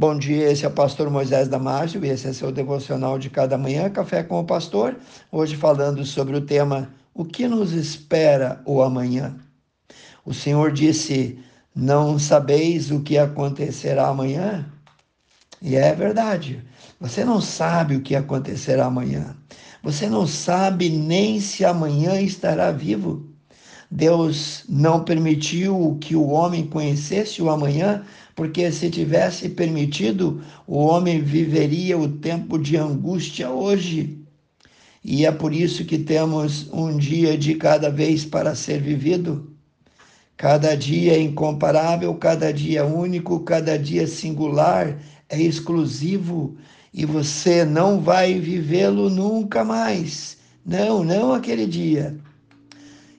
Bom dia, esse é o pastor Moisés Damásio e esse é seu devocional de cada manhã, Café com o Pastor. Hoje falando sobre o tema O que nos espera o amanhã? O Senhor disse: Não sabeis o que acontecerá amanhã? E é verdade. Você não sabe o que acontecerá amanhã. Você não sabe nem se amanhã estará vivo. Deus não permitiu que o homem conhecesse o amanhã, porque se tivesse permitido, o homem viveria o tempo de angústia hoje. E é por isso que temos um dia de cada vez para ser vivido. Cada dia é incomparável, cada dia é único, cada dia é singular, é exclusivo e você não vai vivê-lo nunca mais. Não, não aquele dia.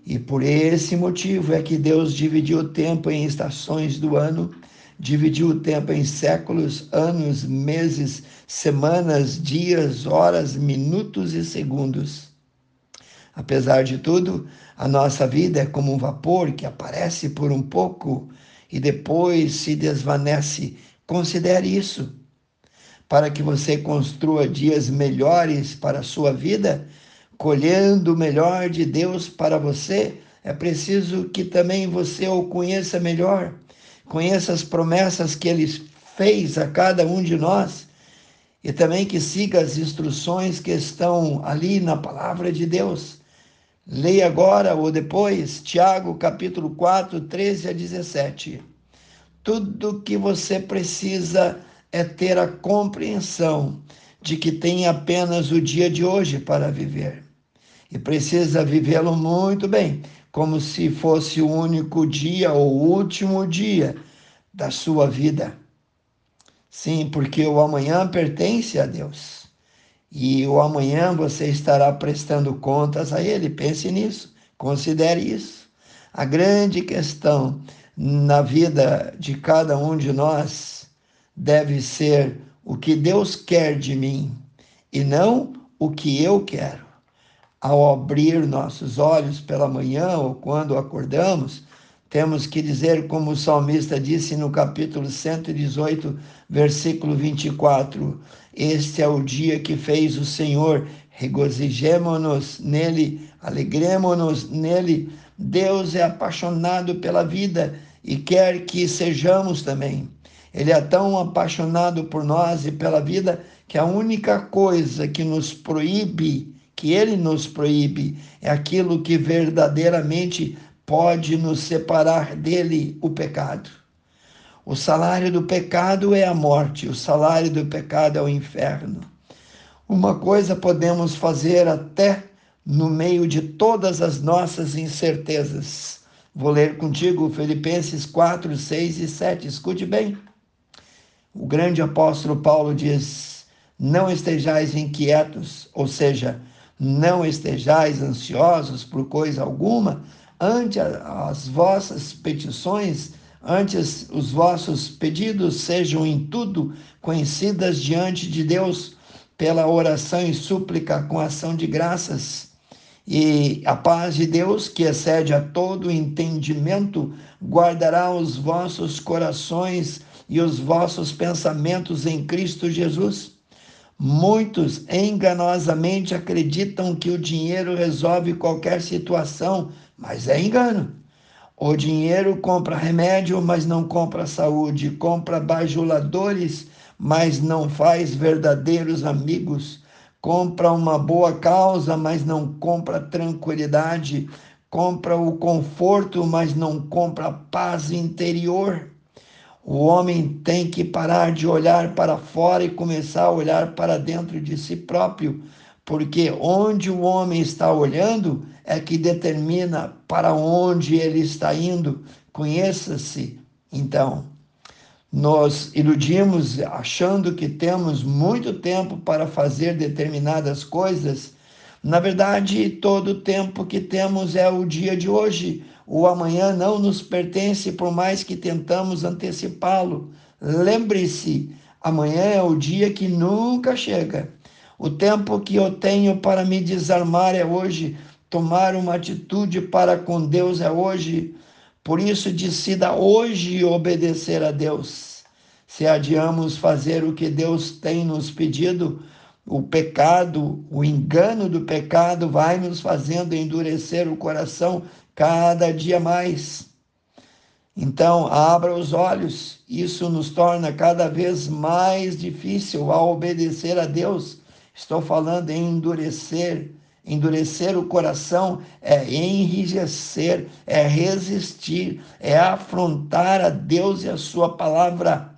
E por esse motivo é que Deus dividiu o tempo em estações do ano, dividiu o tempo em séculos, anos, meses, semanas, dias, horas, minutos e segundos. Apesar de tudo, a nossa vida é como um vapor que aparece por um pouco e depois se desvanece. Considere isso. Para que você construa dias melhores para a sua vida, colhendo o melhor de Deus para você, é preciso que também você o conheça melhor, conheça as promessas que ele fez a cada um de nós e também que siga as instruções que estão ali na palavra de Deus. Leia agora ou depois Tiago capítulo 4, 13 a 17. Tudo que você precisa é ter a compreensão de que tem apenas o dia de hoje para viver e precisa vivê-lo muito bem, como se fosse o único dia ou último dia da sua vida. Sim, porque o amanhã pertence a Deus. E o amanhã você estará prestando contas a Ele. Pense nisso, considere isso. A grande questão na vida de cada um de nós deve ser o que Deus quer de mim e não o que eu quero ao abrir nossos olhos pela manhã ou quando acordamos, temos que dizer, como o salmista disse no capítulo 118, versículo 24: Este é o dia que fez o Senhor, regozijemo-nos nele, alegremo-nos nele. Deus é apaixonado pela vida e quer que sejamos também. Ele é tão apaixonado por nós e pela vida que a única coisa que nos proíbe que ele nos proíbe, é aquilo que verdadeiramente pode nos separar dele, o pecado. O salário do pecado é a morte, o salário do pecado é o inferno. Uma coisa podemos fazer até no meio de todas as nossas incertezas. Vou ler contigo Filipenses 4, 6 e 7. Escute bem. O grande apóstolo Paulo diz: Não estejais inquietos, ou seja, não estejais ansiosos por coisa alguma, ante as vossas petições, antes os vossos pedidos sejam em tudo conhecidas diante de Deus pela oração e súplica com ação de graças. E a paz de Deus, que excede a todo entendimento, guardará os vossos corações e os vossos pensamentos em Cristo Jesus. Muitos enganosamente acreditam que o dinheiro resolve qualquer situação, mas é engano. O dinheiro compra remédio, mas não compra saúde, compra bajuladores, mas não faz verdadeiros amigos, compra uma boa causa, mas não compra tranquilidade, compra o conforto, mas não compra paz interior. O homem tem que parar de olhar para fora e começar a olhar para dentro de si próprio, porque onde o homem está olhando é que determina para onde ele está indo. Conheça-se, então. Nós iludimos achando que temos muito tempo para fazer determinadas coisas. Na verdade, todo o tempo que temos é o dia de hoje o amanhã não nos pertence, por mais que tentamos antecipá-lo. Lembre-se, amanhã é o dia que nunca chega. O tempo que eu tenho para me desarmar é hoje. Tomar uma atitude para com Deus é hoje. Por isso, decida hoje obedecer a Deus. Se adiamos fazer o que Deus tem nos pedido, o pecado, o engano do pecado vai nos fazendo endurecer o coração cada dia mais. Então, abra os olhos, isso nos torna cada vez mais difícil a obedecer a Deus. Estou falando em endurecer. Endurecer o coração é enrijecer, é resistir, é afrontar a Deus e a Sua palavra.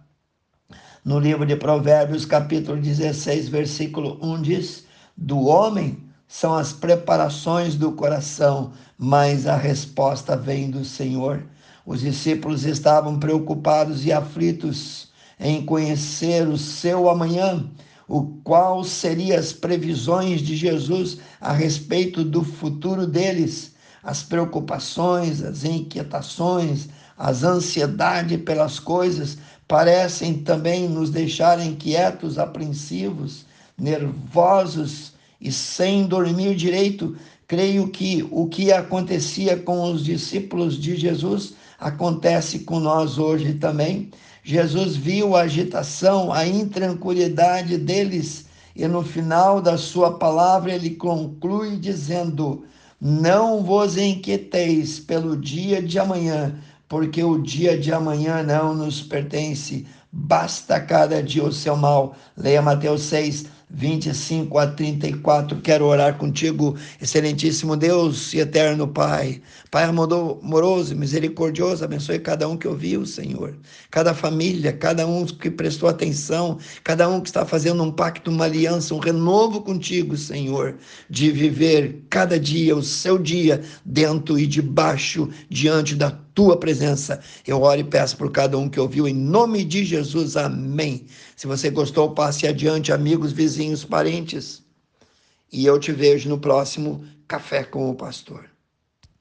No livro de Provérbios, capítulo 16, versículo 1 diz: Do homem são as preparações do coração, mas a resposta vem do Senhor. Os discípulos estavam preocupados e aflitos em conhecer o seu amanhã, o qual seria as previsões de Jesus a respeito do futuro deles, as preocupações, as inquietações, as ansiedades pelas coisas parecem também nos deixar inquietos, apreensivos, nervosos e sem dormir direito. Creio que o que acontecia com os discípulos de Jesus acontece com nós hoje também. Jesus viu a agitação, a intranquilidade deles e no final da sua palavra ele conclui dizendo: Não vos inquieteis pelo dia de amanhã, porque o dia de amanhã não nos pertence. Basta cada dia o seu mal. Leia Mateus 6, 25 a 34. Quero orar contigo, excelentíssimo Deus e eterno Pai. Pai amoroso misericordioso, abençoe cada um que ouviu, Senhor. Cada família, cada um que prestou atenção, cada um que está fazendo um pacto, uma aliança, um renovo contigo, Senhor, de viver cada dia o seu dia dentro e debaixo, diante da tua presença. Eu oro e peço por cada um que ouviu, em nome de Jesus. Amém. Se você gostou, passe adiante, amigos, vizinhos, parentes. E eu te vejo no próximo Café com o Pastor.